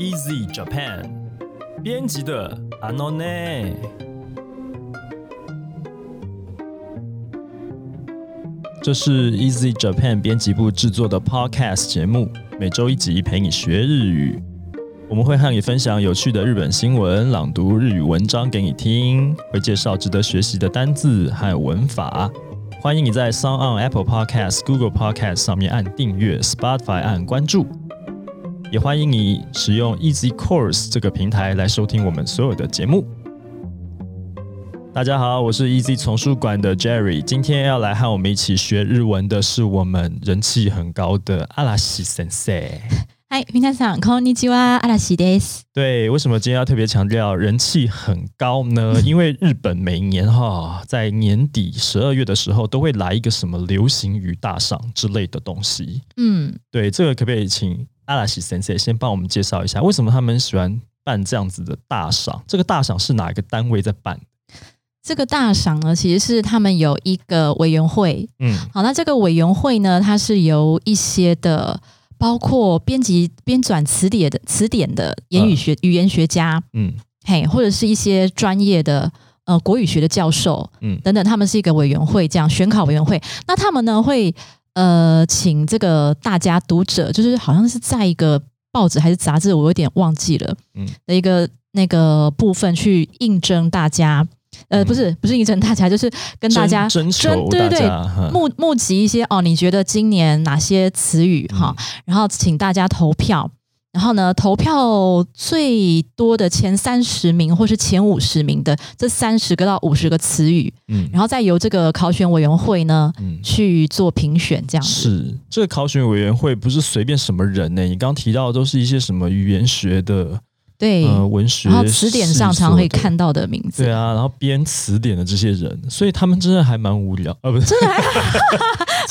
Easy Japan 编辑的 Anone。这是 Easy Japan 编辑部制作的 Podcast 节目，每周一集陪你学日语。我们会和你分享有趣的日本新闻，朗读日语文章给你听，会介绍值得学习的单字和文法。欢迎你在 s o n on Apple Podcast、Google Podcast 上面按订阅，Spotify 按关注。也欢迎你使用 Easy Course 这个平台来收听我们所有的节目。大家好，我是 Easy 丛书馆的 Jerry，今天要来和我们一起学日文的是我们人气很高的阿拉西先生。嗨，皆さんこんにちは、阿拉西です。对，为什么今天要特别强调人气很高呢？因为日本每年哈在年底十二月的时候都会来一个什么流行语大赏之类的东西。嗯，对，这个可不可以请？ 阿拉西先生先帮我们介绍一下，为什么他们喜欢办这样子的大赏？这个大赏是哪一个单位在办？这个大赏呢，其实是他们有一个委员会。嗯，好，那这个委员会呢，它是由一些的，包括编辑、编纂词典的词典的言语学语言学家，嗯，嘿，或者是一些专业的呃国语学的教授，嗯，等等，他们是一个委员会，这样选考委员会。那他们呢会。呃，请这个大家读者，就是好像是在一个报纸还是杂志，我有点忘记了，嗯，的一个那个部分去应征大家，呃，不是不是应征大家，就是跟大家征求，对对对，募募集一些哦，你觉得今年哪些词语哈，然后请大家投票。然后呢，投票最多的前三十名或是前五十名的这三十个到五十个词语，嗯，然后再由这个考选委员会呢，嗯，去做评选，这样是这个考选委员会不是随便什么人呢？你刚刚提到的都是一些什么语言学的。对，文学，然后词典上常会看到的名字。对啊，然后编词典的这些人，所以他们真的还蛮无聊啊，不是？真的还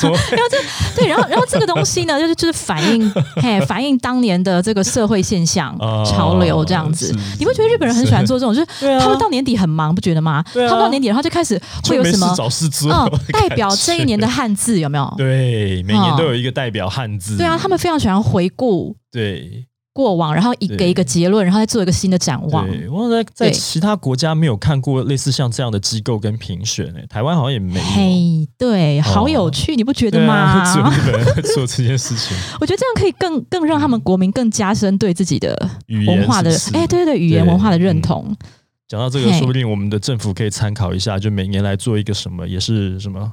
然后这对，然后然后这个东西呢，就是就是反映，嘿，反映当年的这个社会现象、潮流这样子。你会觉得日本人很喜欢做这种，就是他们到年底很忙，不觉得吗？他们到年底，然后就开始会有什么找事做，代表这一年的汉字有没有？对，每年都有一个代表汉字。对啊，他们非常喜欢回顾。对。过往，然后一给一个结论，然后再做一个新的展望。对，我在在其他国家没有看过类似像这样的机构跟评选诶，台湾好像也没有。嘿，对，好有趣，你不觉得吗？只有日本人做这件事情。我觉得这样可以更更让他们国民更加深对自己的文化的哎，对对对，语言文化的认同。讲到这个，说不定我们的政府可以参考一下，就每年来做一个什么，也是什么。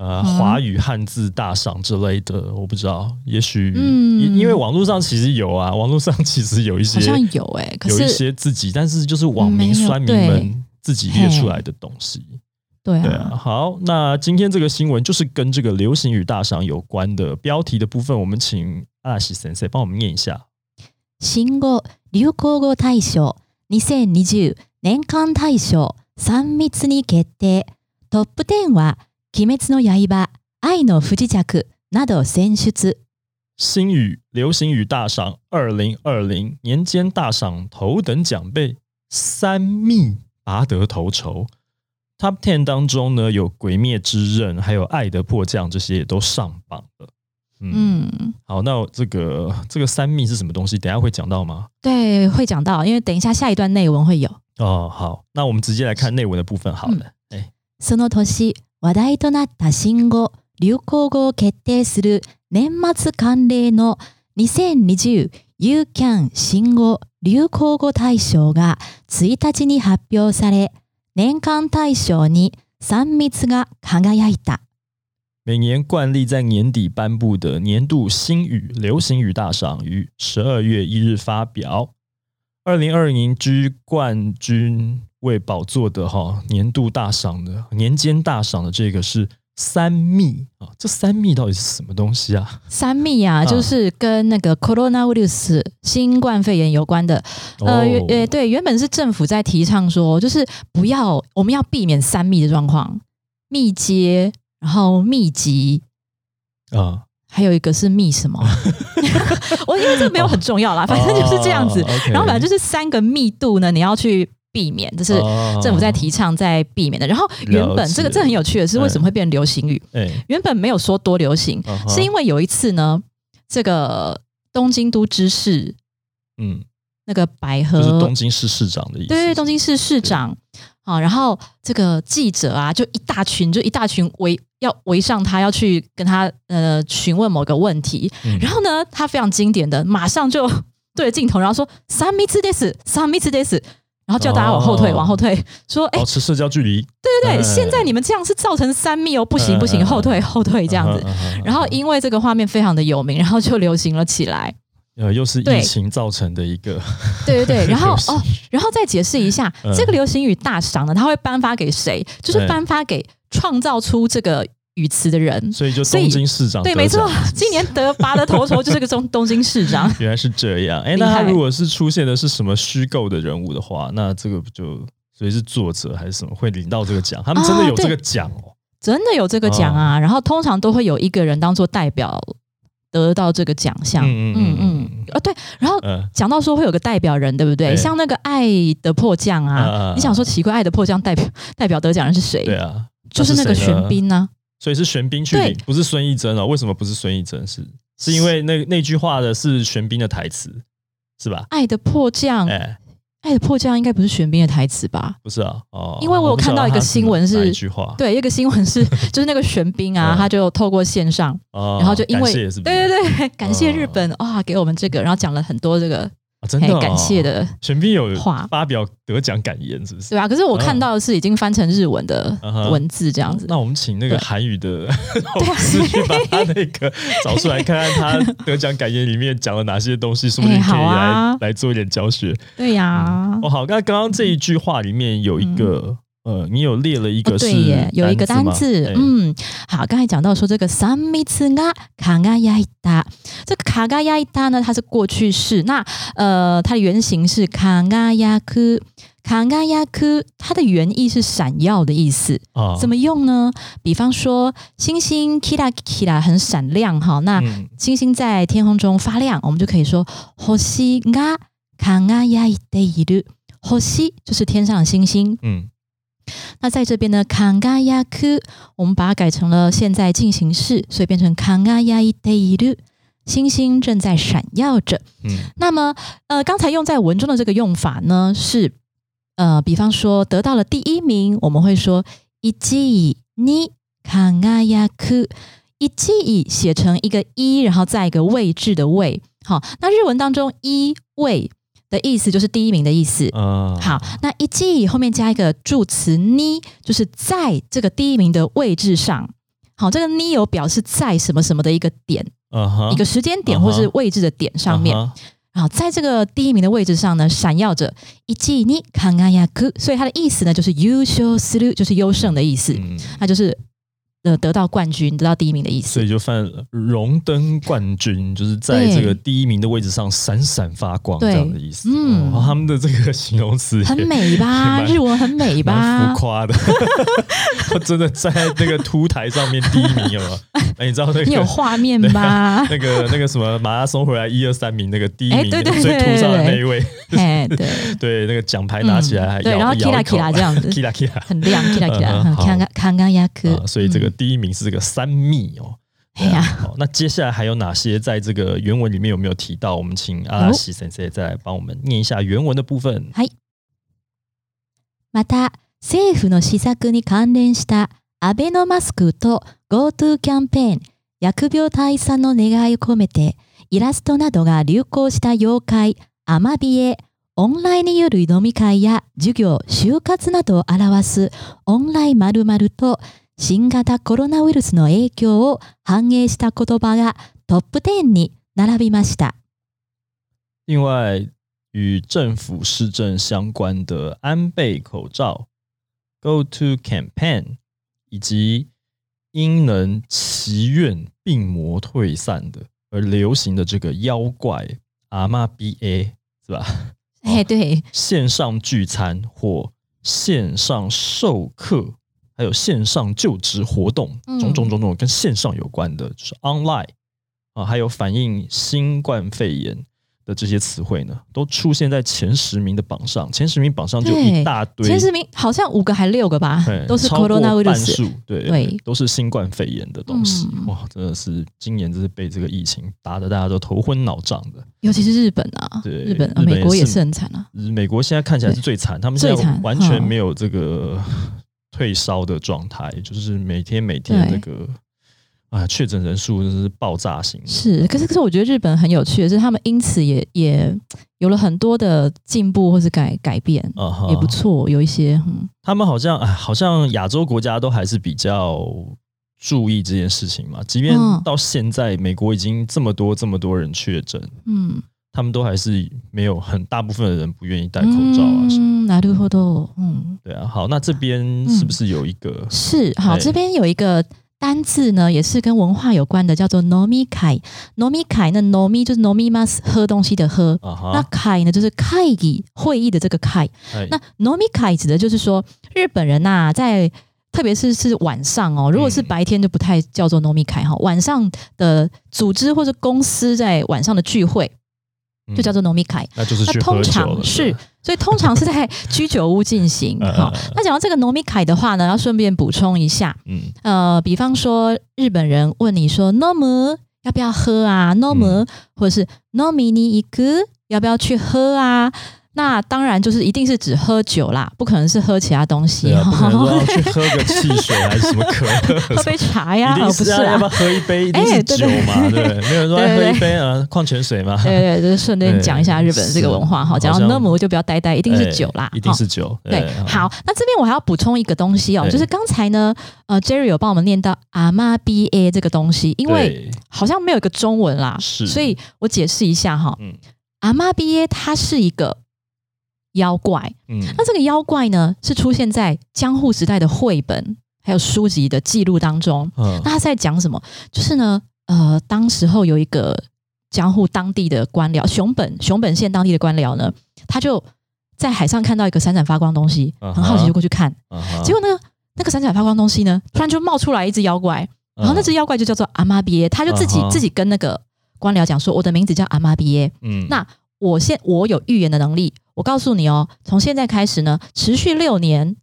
呃，华语汉字大赏之类的，我不知道，也许，嗯，因为网络上其实有啊，网络上其实有一些，好像有哎，有一些自己，但是就是网民、酸民们自己列出来的东西，对啊。好，那今天这个新闻就是跟这个流行语大赏有关的标题的部分，我们请阿西先生帮我们念一下。新語流行語大賞2020年間大賞三密に決定トップ10は 鬼滅の刃、愛の不時着など選出。新语流行语大赏二零二零年间大赏头等奖被三密拔得头筹。Top Ten 当中呢，有《鬼灭之刃》还有《爱的迫降》这些也都上榜了。嗯，好，那这个这个三密是什么东西？等下会讲到吗？对，会讲到，因为等一下下一段内文会有。哦，好，那我们直接来看内文的部分好了。哎，その年。 話題となった新語・流行語を決定する年末慣例の2020ユーキャン新語・流行語大賞が1日に発表され、年間大賞に3密が輝いた。每年惯例在年底颁布的年度新语流行语大赏于十二月一日发表。二零二零居冠军。为宝座的哈年度大赏的年间大赏的这个是三密啊，这三密到底是什么东西啊？三密啊，就是跟那个 coronavirus 新冠肺炎有关的。呃，呃，对，原本是政府在提倡说，就是不要我们要避免三密的状况，密接，然后密集啊，还有一个是密什么？我因为这个没有很重要啦，反正就是这样子。然后反正就是三个密度呢，你要去。避免，这是政府在提倡，在避免的。然后原本这个这很有趣的是，为什么会变流行语？原本没有说多流行，是因为有一次呢，这个东京都知事，嗯，那个百合，就是东京市市长的意思。对，东京市市长。好，然后这个记者啊，就一大群，就一大群围要围上他，要去跟他呃询问某个问题。然后呢，他非常经典的，马上就对着镜头，然后说“三米次 this，三米次 this”，然后叫大家往后退，往后退，说哎保持社交距离。对对对，现在你们这样是造成三米哦，不行不行，后退后退这样子。然后因为这个画面非常的有名，然后就流行了起来。呃，又是疫情造成的一个，对对对，然后 哦，然后再解释一下，这个流行语大赏呢，它会颁发给谁？就是颁发给创造出这个语词的人。所以就东京市长，对，没错，今年得拔的头筹就是个东东京市长。原来是这样，哎，那他如果是出现的是什么虚构的人物的话，那这个就所以是作者还是什么会领到这个奖？他们真的有这个奖哦，真的有这个奖啊！然后通常都会有一个人当做代表。得到这个奖项，嗯嗯嗯，啊对，然后讲到说会有个代表人，对不对？像那个《爱的迫降》啊，你想说奇怪，《爱的迫降》代表代表得奖人是谁？对啊，就是那个玄彬呢。所以是玄彬去领，不是孙艺珍哦。为什么不是孙艺珍？是是因为那那句话的是玄彬的台词，是吧？《爱的迫降》。爱的迫降应该不是玄彬的台词吧？不是啊，哦，因为我有看到一个新闻是一句话，对，一个新闻是 就是那个玄彬啊，他就透过线上，然后就因为对对对，感谢日本哇，给我们这个，然后讲了很多这个。真的感谢的，玄彬有话。发表得奖感言，是不是？对啊，可是我看到的是已经翻成日文的文字这样子。那我们请那个韩语的老师去把他那个找出来，看看他 得奖感言里面讲了哪些东西，说不定可以来来做一点教学。对呀，哦好，那刚刚这一句话里面有一个。呃，你有列了一个对耶，有一个单字，嗯，好，刚才讲到说这个三米次啊，卡嘎亚伊达，这个卡嘎亚伊达呢，它是过去式，那呃，它的原型是卡嘎亚克，卡嘎亚克，它的原意是闪耀的意思啊，怎么用呢？比方说星星 kira kira 很闪亮哈，那星星在天空中发亮，我们就可以说星が輝いている，星就是天上的星星，嗯。 那在这边呢，康嘎亚克，我们把它改成了现在进行式，所以变成康嘎亚伊德伊鲁，星星正在闪耀着。嗯，那么呃，刚才用在文中的这个用法呢，是呃，比方说得到了第一名，我们会说一季你康嘎亚克，一季写成一个一，然后再一个位置的位。好，那日文当中一位。的意思就是第一名的意思。嗯，好，那一记后面加一个助词呢，就是在这个第一名的位置上。好，这个呢有表示在什么什么的一个点，一个时间点或是位置的点上面。好，在这个第一名的位置上呢，闪耀着一季呢，康阿亚克，所以它的意思呢就是优秀思路，就是优胜的意思。那就是。呃，得到冠军，得到第一名的意思，所以就犯荣登冠军，就是在这个第一名的位置上闪闪发光这样的意思。嗯，他们的这个形容词很美吧？日文很美吧？浮夸的，真的在那个凸台上面第一名有吗？哎，你知道那个你有画面吧？那个那个什么马拉松回来一二三名那个第一名最凸上的那一位，哎，对 对，那个奖牌拿起来还对，然后 kira kira 这样子，kira kira 很亮，kira kira，看看看看亚克，所以这个。第一名是这个三密哦，哎呀，好，那接下来还有哪些在这个原文里面有没有提到？我们请阿拉西先生再来帮我们念一下原文的部分。はい。また政府の施策に関連したアベノマスクと GoTo キャンペーン、疫病退散の願いを込めてイラストなどが流行した妖怪アマビエ、オンラインによる飲み会や授業、就活などを表すオンライン〇〇と新型コロナウイルスの影響を反映した言葉がトップ10に並びました。另外，与政府施政相关的安倍口罩、Go to Campaign，以及因能祈愿病魔退散的而流行的这个妖怪阿妈 BA，是吧？哎，对，线上聚餐或线上授课。 还有线上就职活动，种种种种跟线上有关的，就是 online 啊，还有反映新冠肺炎的的这些词汇呢，都出现在前十名的榜上。前十名榜上就一大堆，前十名好像五个还六个吧，都是 corona virus，对对，都是新冠肺炎的东西。哇，真的是今年真是被这个疫情打得大家都头昏脑胀的。尤其是日本啊，对日本、美国也是很惨啊。美国现在看起来是最惨，他们现在完全没有这个退烧的状态，就是每天每天那个。啊，确诊人数就是爆炸型。是，可是可是，我觉得日本很有趣的是，他们因此也也有了很多的进步或是改改变，也不错。有一些，他们好像哎，好像亚洲国家都还是比较注意这件事情嘛。即便到现在，美国已经这么多这么多人确诊，嗯，他们都还是没有很大部分的人不愿意戴口罩啊。嗯，なるほど。嗯，对啊。好，那这边是不是有一个？是，好，这边有一个。单字呢也是跟文化有关的，叫做 nomi kai，nomi kai，那 nomi 就是 nomimas 喝东西的喝，那 kai 呢就是 kai 会议的这个 kai，那 nomi kai 指的就是说日本人呐，在特别是是晚上哦，如果是白天就不太叫做 nomi kai 哈，晚上的组织或者公司在晚上的聚会。 就叫做农米凯，那就是那通常是，所以通常是在居酒屋进行。好，那讲到这个农米凯的话呢，要顺便补充一下，嗯，呃，比方说日本人问你说 “no m 要不要喝啊？”“no m 或者是 “no mi ni i k 要不要去喝啊？”那当然就是一定是只喝酒啦，不可能是喝其他东西。不可能说 去喝个汽水还是什么可乐，喝杯茶呀，不是要不要喝一杯？一定是酒嘛，对不对？没有人说喝一杯啊，矿泉水嘛。对对，就是顺便讲一下日本这个文化哈。讲到那么就不要呆呆，一定是酒啦，一定是酒。对，好，那这边我还要补充一个东西哦，就是刚才呢，呃，Jerry 有帮我们念到阿妈 B A 这个东西，因为好像没有一个中文啦，是，所以我解释一下哈。嗯，阿妈 B A 它是一个。妖怪，嗯，那这个妖怪呢，是出现在江户时代的绘本还有书籍的记录当中。嗯，那他在讲什么？就是呢，呃，当时候有一个江户当地的官僚，熊本熊本县当地的官僚呢，他就在海上看到一个闪闪发光东西，很好奇就过去看，结果呢，那个闪闪发光东西呢，突然就冒出来一只妖怪，然后那只妖怪就叫做阿妈比耶，他就自己自己跟那个官僚讲说，我的名字叫阿妈比耶，嗯，那我现我有预言的能力。我告诉你哦，从现在开始呢，持续六年，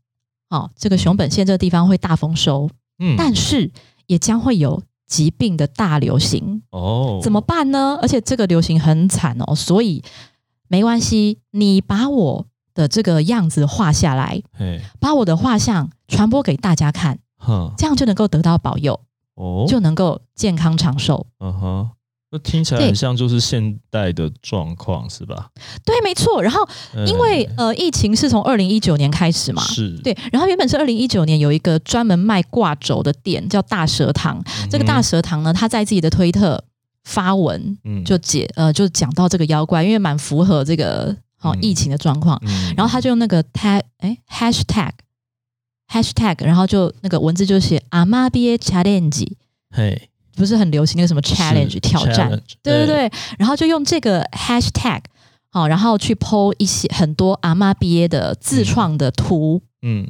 好，这个熊本县这个地方会大丰收，嗯，但是也将会有疾病的大流行。哦，怎么办呢？而且这个流行很惨哦，所以没关系，你把我的这个样子画下来，把我的画像传播给大家看，这样就能够得到保佑哦，就能够健康长寿，嗯哼。那听起来很像就是现代的状况，是吧？对，没错。然后因为呃，疫情是从二零一九年开始嘛，是对。然后原本是二零一九年有一个专门卖挂轴的店叫大蛇堂，这个大蛇堂呢，他在自己的推特发文，就解呃，就讲到这个妖怪，因为蛮符合这个哦疫情的状况。然后他就用那个 tag 哎 hashtag hashtag，然后就那个文字就写阿妈毕业 challenge，嘿。不是很流行那个什么 challenge 挑战，对对对，然后就用这个 hashtag 好，然后去 po 一些很多阿妈毕业的自创的图，嗯，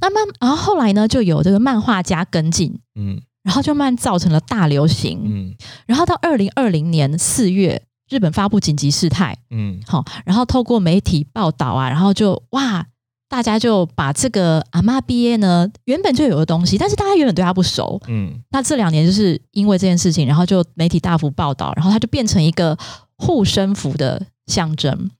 那慢，然后后来呢，就有这个漫画家跟进，嗯，然后就慢造成了大流行，嗯，然后到二零二零年四月，日本发布紧急事态，嗯，好，然后透过媒体报道啊，然后就哇。大家就把这个阿妈毕业呢，原本就有的东西，但是大家原本对他不熟，嗯，那这两年就是因为这件事情，然后就媒体大幅报道，然后他就变成一个护身符的象征，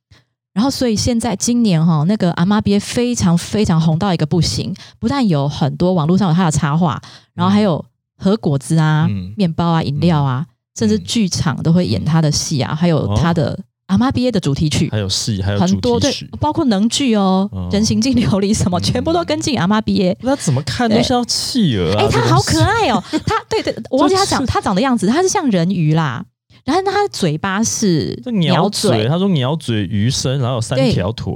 然后所以现在今年哈，那个阿妈毕业非常非常红到一个不行，不但有很多网络上有他的插画，然后还有和果子啊、面包啊、饮料啊，甚至剧场都会演他的戏啊，还有他的。阿妈毕业的主题曲，还有戏，还有很多对，包括能剧哦，人形镜琉璃什么，全部都跟进阿妈毕业。那怎么看都像企鹅啊！哎，他好可爱哦，他对对，我忘记他长他长的样子，他是像人鱼啦，然后他的嘴巴是鸟嘴，他说鸟嘴鱼身，然后有三条腿。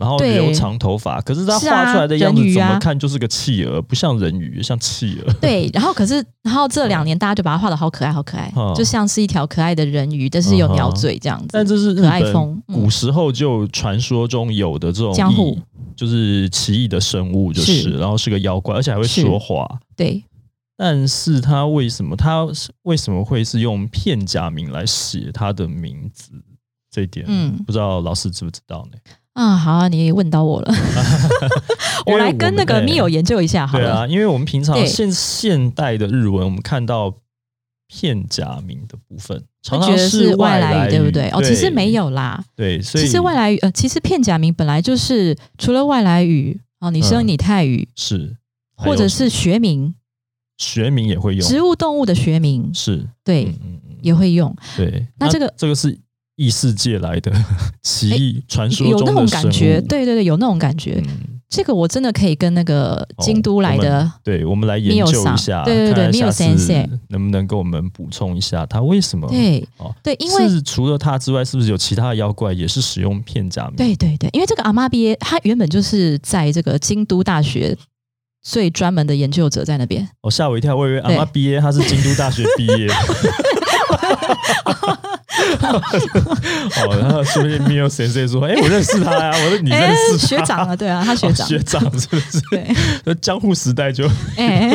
然后留长头发，可是他画出来的样子怎么看就是个企鹅，不像人鱼，像企鹅。对，然后可是，然后这两年大家就把它画的好可爱，好可爱，就像是一条可爱的人鱼，但是有鸟嘴这样子。但这是可爱风，古时候就传说中有的这种江户，就是奇异的生物，就是然后是个妖怪，而且还会说话。对，但是他为什么他为什么会是用片假名来写他的名字？这一点，嗯，不知道老师知不知道呢？啊，好啊，你问到我了，我来跟那个密友研究一下，好了。对啊，因为我们平常现现代的日文，我们看到片假名的部分，常常是外来语，对不对？哦，其实没有啦，对，所以其实外来语，呃，其实片假名本来就是除了外来语，哦，你生你泰语是，或者是学名，学名也会用，植物动物的学名。是，对，也会用，对，那这个这个是。异世界来的 奇异传说，有那种感觉，对对对，有那种感觉。这个我真的可以跟那个京都来的，对我们来研究一下，对对对，没有先生能不能给我们补充一下，他为什么？对哦，对，因为除了他之外，是不是有其他的妖怪也是使用片假名？对对对，因为这个阿妈毕业，他原本就是在这个京都大学最专门的研究者在那边。哦，吓我一跳，我以为阿妈毕业他是京都大学毕业。哦，然后说不定 Mio 先生说：“哎，我认识他呀，我说你认识学长啊？对啊，他学长，学长是不是？对，那江户时代就，哎，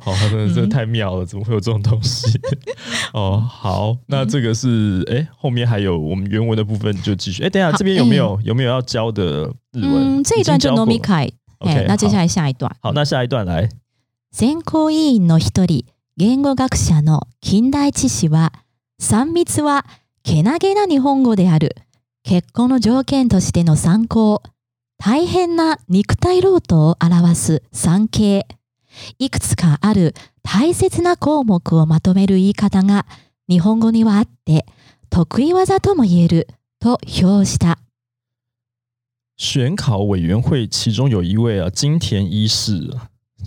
好，真的是太妙了，怎么会有这种东西？哦，好，那这个是哎，后面还有我们原文的部分就继续。哎，等下这边有没有有没有要教的日文？嗯，这一段就 Nomikai。OK，那接下来下一段，好，那下一段来。全校委員の一人、言語学者の近代知識は。 三密は、けなげな日本語である。結婚の条件としての参考。大変な肉体労働を表す産経。いくつかある大切な項目をまとめる言い方が日本語にはあって、得意技とも言えると評した。选考委员会其中有一位啊，金田一士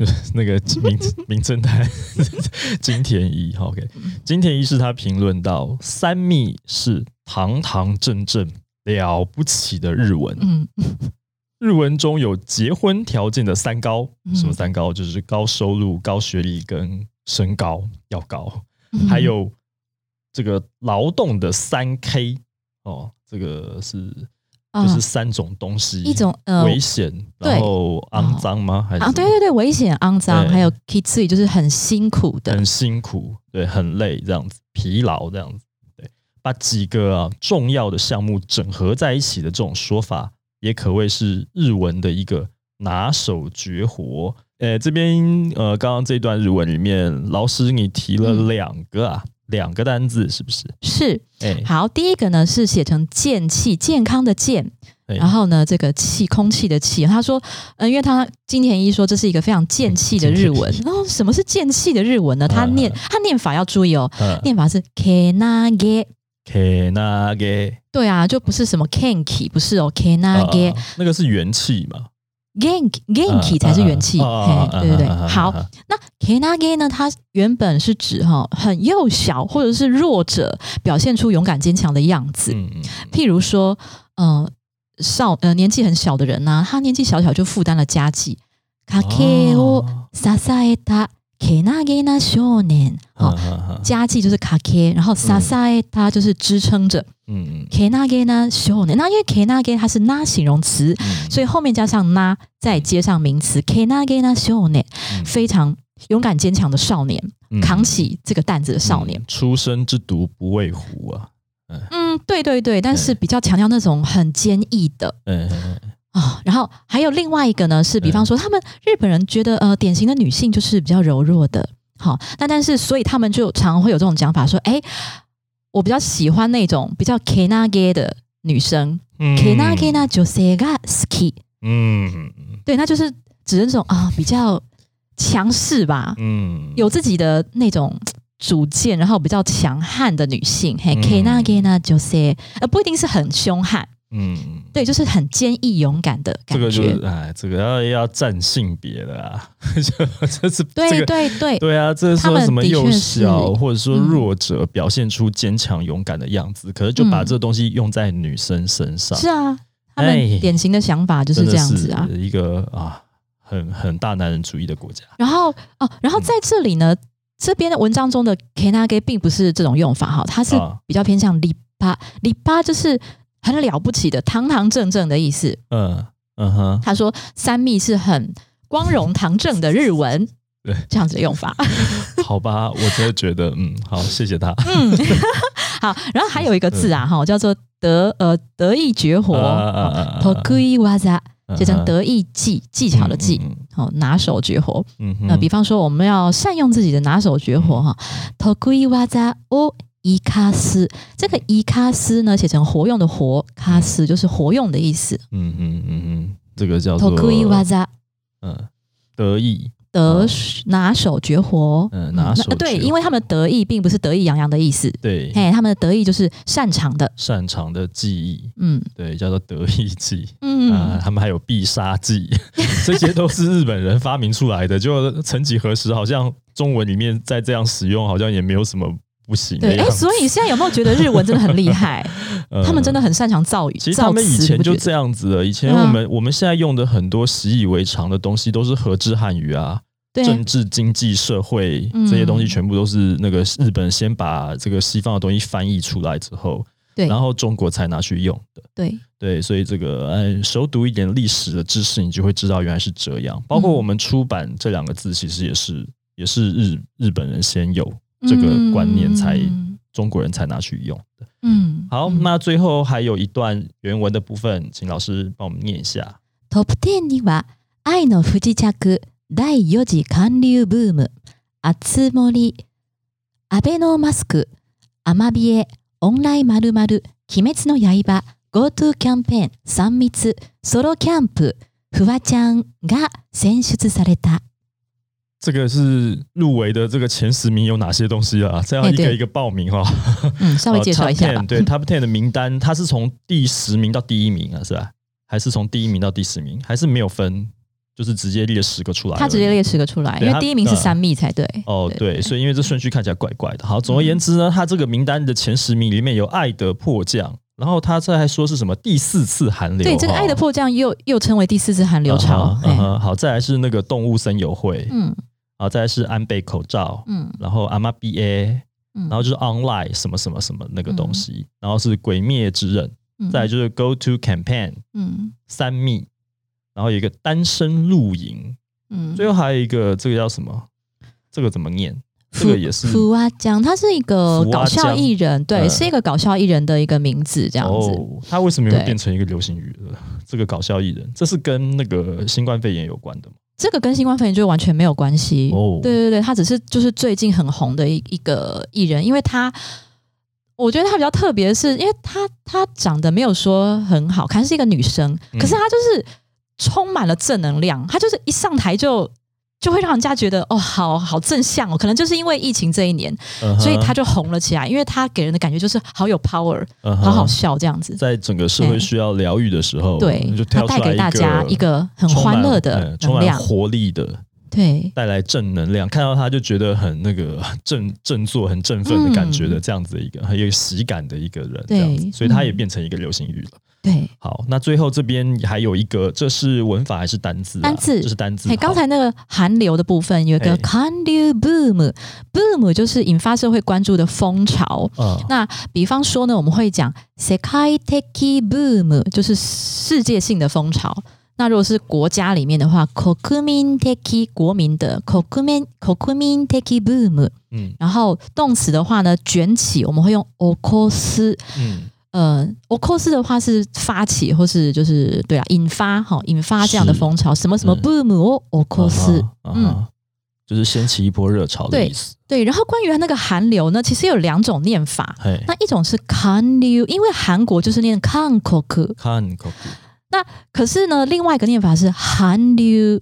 啊。那个名 名侦探金田一，OK，金田一是他评论到三密是堂堂正正了不起的日文。嗯，日文中有结婚条件的三高，什么三高？就是高收入、高学历跟身高要高，还有这个劳动的三 K 哦，这个是。就是三种东西，一种呃危险，然后肮脏吗？还是啊？对对对，危险、肮脏，还有 kitsui，就是很辛苦的，很辛苦，对，很累，这样子，疲劳这样子，对，把几个啊重要的项目整合在一起的这种说法，也可谓是日文的一个拿手绝活。呃，这边呃，刚刚这段日文里面，老师你提了两个啊。两个单字是不是？是，哎，好，第一个呢是写成健气，健康的健，然后呢这个气，空气的气。他说，嗯，因为他金田一说这是一个非常健气的日文。然后什么是健气的日文呢？他念他念法要注意哦，念法是 kanage，kanage。对啊，就不是什么 kanki，不是哦，kanage，那个是元气嘛。Gank Genki 才是元气，对对对。好，那 Kenage 呢？它原本是指哈很幼小或者是弱者，表现出勇敢坚强的样子。譬如说，呃，少呃年纪很小的人呢，他年纪小小就负担了家计。Kake o sasaeta Kenage na shonen，哦，家计就是 Kake，然后 sasaeta 就是支撑着。嗯，kenage 呢修呢？那因为 kenage 它是那形容词，所以后面加上那，再接上名词 kenage 呢修呢，非常勇敢坚强的少年，扛起这个担子的少年。出生之犊不畏虎啊！嗯，对对对，但是比较强调那种很坚毅的。嗯啊，然后还有另外一个呢，是比方说他们日本人觉得呃，典型的女性就是比较柔弱的。好，那但是所以他们就常会有这种讲法说，哎。我比较喜欢那种比较 kenage 的女生，kenage 那就是 ski，嗯，对，那就是指那种啊比较强势吧，嗯，有自己的那种主见，然后比较强悍的女性，嘿，kenage 那就是，呃，不一定是很凶悍。嗯，对，就是很坚毅勇敢的感觉。这个就是哎，这个要要占性别的啊，这是对对对对啊，这是说什么幼小或者说弱者表现出坚强勇敢的样子，可是就把这东西用在女生身上。是啊，他们典型的想法就是这样子啊，一个啊很很大男人主义的国家。然后哦，然后在这里呢，这边的文章中的 kenage 并不是这种用法哈，它是比较偏向里巴里巴，就是。很了不起的，堂堂正正的意思。嗯嗯哼，他说三密是很光荣堂正的日文，对，这样子的用法。好吧，我真的觉得，嗯，好，谢谢他。嗯，好，然后还有一个字啊，哈，叫做得呃得意绝活，得意哇塞，写成得意技技巧的技，好拿手绝活。那比方说我们要善用自己的拿手绝活哈，得意哇塞哦伊卡斯，这个伊卡斯呢写成活用的活，卡斯就是活用的意思。嗯嗯嗯嗯，这个叫做得意哇塞，嗯得意。得拿手绝活，嗯，拿手对，因为他们得意并不是得意洋洋的意思，对，嘿，他们的得意就是擅长的，擅长的技艺，嗯，对，叫做得意技，嗯。啊，他们还有必杀技，这些都是日本人发明出来的，就曾几何时，好像中文里面再这样使用，好像也没有什么。不行，对，哎，所以现在有没有觉得日文真的很厉害？他们真的很擅长造语。其实他们以前就这样子了。以前我们我们现在用的很多习以为常的东西，都是和制汉语啊，政治、经济、社会这些东西，全部都是那个日本先把这个西方的东西翻译出来之后，对，然后中国才拿去用的。对对，所以这个呃，熟读一点历史的知识，你就会知道原来是这样。包括我们出版这两个字，其实也是也是日日本人先有。这个观念才中国人才拿去用的。嗯，好，那最后还有一段原文的部分，请老师帮我们念一下。トップ10には愛の不時着、第4次韓流ブーム、あつ森、アベノマスク、アマビエ、オンラインまるまる、鬼滅の刃、GoTo キャンペーン、3密、ソロキャンプ、フワちゃんが選出された。这个是入围的这个前十名有哪些东西啊？这样一个一个报名哈。嗯，稍微介绍一下。对，Top Ten 的名单，它是从第十名到第一名啊，是吧？还是从第一名到第十名？还是没有分？就是直接列十个出来。他直接列十个出来，因为第一名是三密才对。哦，对，所以因为这顺序看起来怪怪的。好，总而言之呢，他这个名单的前十名里面有《爱的迫降》，然后他这还说是什么第四次寒流？对，这个《爱的迫降》又又称为第四次寒流潮。嗯好，再来是那个动物森友会。嗯。然后再是安倍口罩，嗯，然后阿妈 B A，嗯然后就是 online 什么什么什么那个东西，然后是鬼灭之刃，嗯再就是 Go to campaign，嗯，三密，然后有一个单身露营，嗯，最后还有一个这个叫什么？这个怎么念？这个也是福阿江，他是一个搞笑艺人，对，是一个搞笑艺人的一个名字，这样子。他为什么又变成一个流行语了？这个搞笑艺人，这是跟那个新冠肺炎有关的吗？这个跟新冠肺炎就完全没有关系。哦，对对对，他只是就是最近很红的一一个艺人，因为他，我觉得他比较特别的是，因为他他长得没有说很好看，是一个女生，可是她就是充满了正能量，她就是一上台就。就会让人家觉得哦，好好正向哦，可能就是因为疫情这一年，所以他就红了起来，因为他给人的感觉就是好有 power，好好笑这样子。在整个社会需要疗愈的时候，对，就带给大家一个很欢乐的、充满活力的，对，带来正能量。看到他就觉得很那个振振作、很振奋的感觉的这样子的一个很有喜感的一个人，这样子，所以他也变成一个流行语了。对，好，那最后这边还有一个，这是文法还是单字？单字，这是单字。哎，刚才那个韩流的部分有一个韩流 boom，boom 就是引发社会关注的风潮。嗯，那比方说呢，我们会讲世界的 boom，就是世界性的风潮。那如果是国家里面的话，“kokumin teki”，国民的国民的国民国民的 boom。嗯，然后动词的话呢，卷起，我们会用 o k o s 嗯。呃，我 cos 的话是发起或是就是对啊，引发哈，引发这样的风潮，什么什么 boom 哦，我 cos，嗯，就是掀起一波热潮的意思。对，然后关于那个韩流呢，其实有两种念法，那一种是韩流，因为韩国就是念 kan kok，kan kok，那可是呢，另外一个念法是韩流。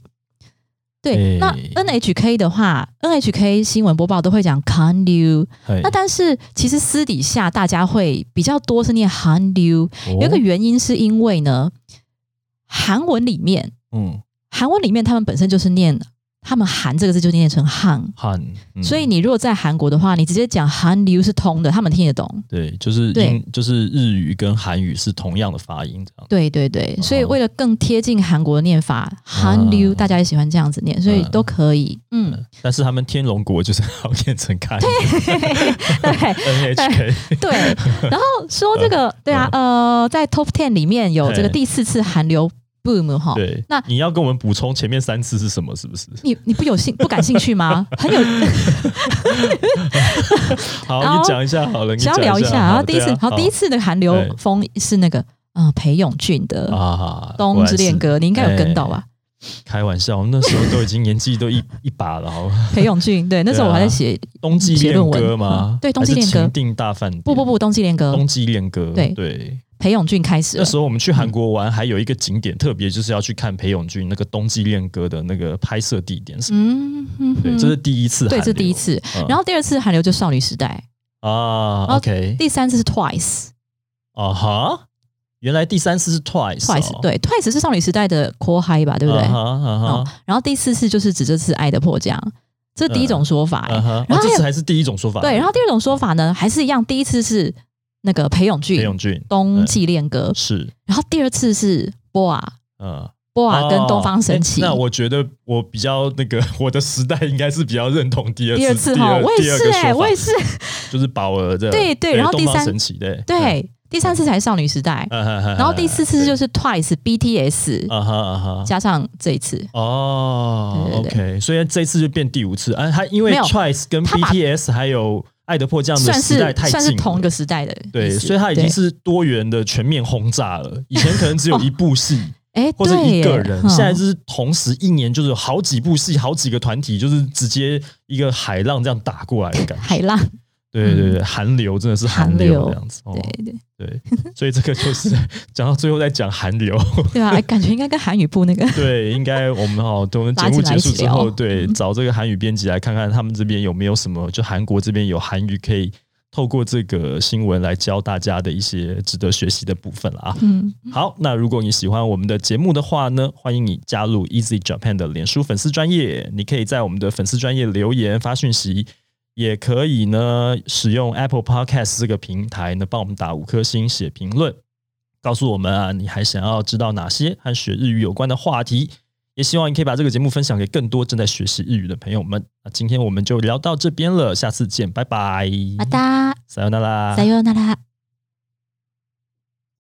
对，那 NHK 的话，NHK 新闻播报都会讲 Can you？那但是其实私底下大家会比较多是念 Han you。有一个原因是因为呢，韩文里面，嗯，韩文里面他们本身就是念。他们“韩”这个字就念成“汉”，汉。所以你如果在韩国的话，你直接讲“韩流”是通的，他们听得懂。对，就是英，就是日语跟韩语是同样的发音，这样。对对对，所以为了更贴近韩国的念法，“韩流”大家也喜欢这样子念，所以都可以。嗯，但是他们天龙国就是要 念成“看”。对，NHK。对，然后说这个，对啊，呃，在 Top Ten 里面有这个第四次韩流。Boom 哈。对，那你要跟我们补充前面三次是什么？是不是？你你不有兴不感兴趣吗？很有。好，你讲一下好了。想要聊一下，然后第一次，好，第一次的韩流风是那个嗯裴勇俊的啊《冬之恋歌》，你应该有跟到吧？开玩笑，那时候都已经年纪都一 一把了，好。裴勇俊，对，那时候我还在写冬季恋歌吗？对，冬季恋歌。定大饭店。不不不，冬季恋歌。冬季恋歌。对对。裴勇俊开始。那时候我们去韩国玩，还有一个景点特别就是要去看裴勇俊那个冬季恋歌的那个拍摄地点。嗯嗯。对，这是第一次。对，这是第一次。然后第二次韩流就少女时代啊。OK。第三次是 Twice。啊哈。原来第三次是 Twice，Twice 对，Twice 是少女时代的 Core High 吧，对不对？然后第四次就是指这次爱的迫降，这是第一种说法。然后这次还是第一种说法。对，然后第二种说法呢，还是一样，第一次是那个裴勇俊，裴勇俊冬季恋歌是，然后第二次是波啊，嗯，波瓦跟东方神起。那我觉得我比较那个，我的时代应该是比较认同第二第二次哈，我也是哎，我也是，就是宝儿的对对，然后第三神奇对对。第三次才少女时代，然后第四次就是 Twice BTS，加上这一次。哦，OK，所以这一次就变第五次。啊。他因为 Twice 跟 BTS 还有爱德破这样的时代太近，算是同一个时代的，对，所以他已经是多元的全面轰炸了。以前可能只有一部戏，哎，或者一个人，现在就是同时一年就是有好几部戏，好几个团体，就是直接一个海浪这样打过来的感觉，海浪。对对对，韩流真的是韩流这样子，对对。对，所以这个就是 讲到最后再讲韩流，对啊，感觉应该跟韩语部那个 对，应该我们哦，等我们节目结束之后，对，找这个韩语编辑来看看他们这边有没有什么，就韩国这边有韩语可以透过这个新闻来教大家的一些值得学习的部分了啊。嗯，好，那如果你喜欢我们的节目的话呢，欢迎你加入 Easy Japan 的脸书粉丝专业，你可以在我们的粉丝专业留言发讯息。也可以呢，使用 Apple Podcast 这个平台呢，帮我们打五颗星、写评论，告诉我们啊，你还想要知道哪些和学日语有关的话题？也希望你可以把这个节目分享给更多正在学习日语的朋友们。那今天我们就聊到这边了，下次见，拜拜，拜拜，さよなら，さよなら。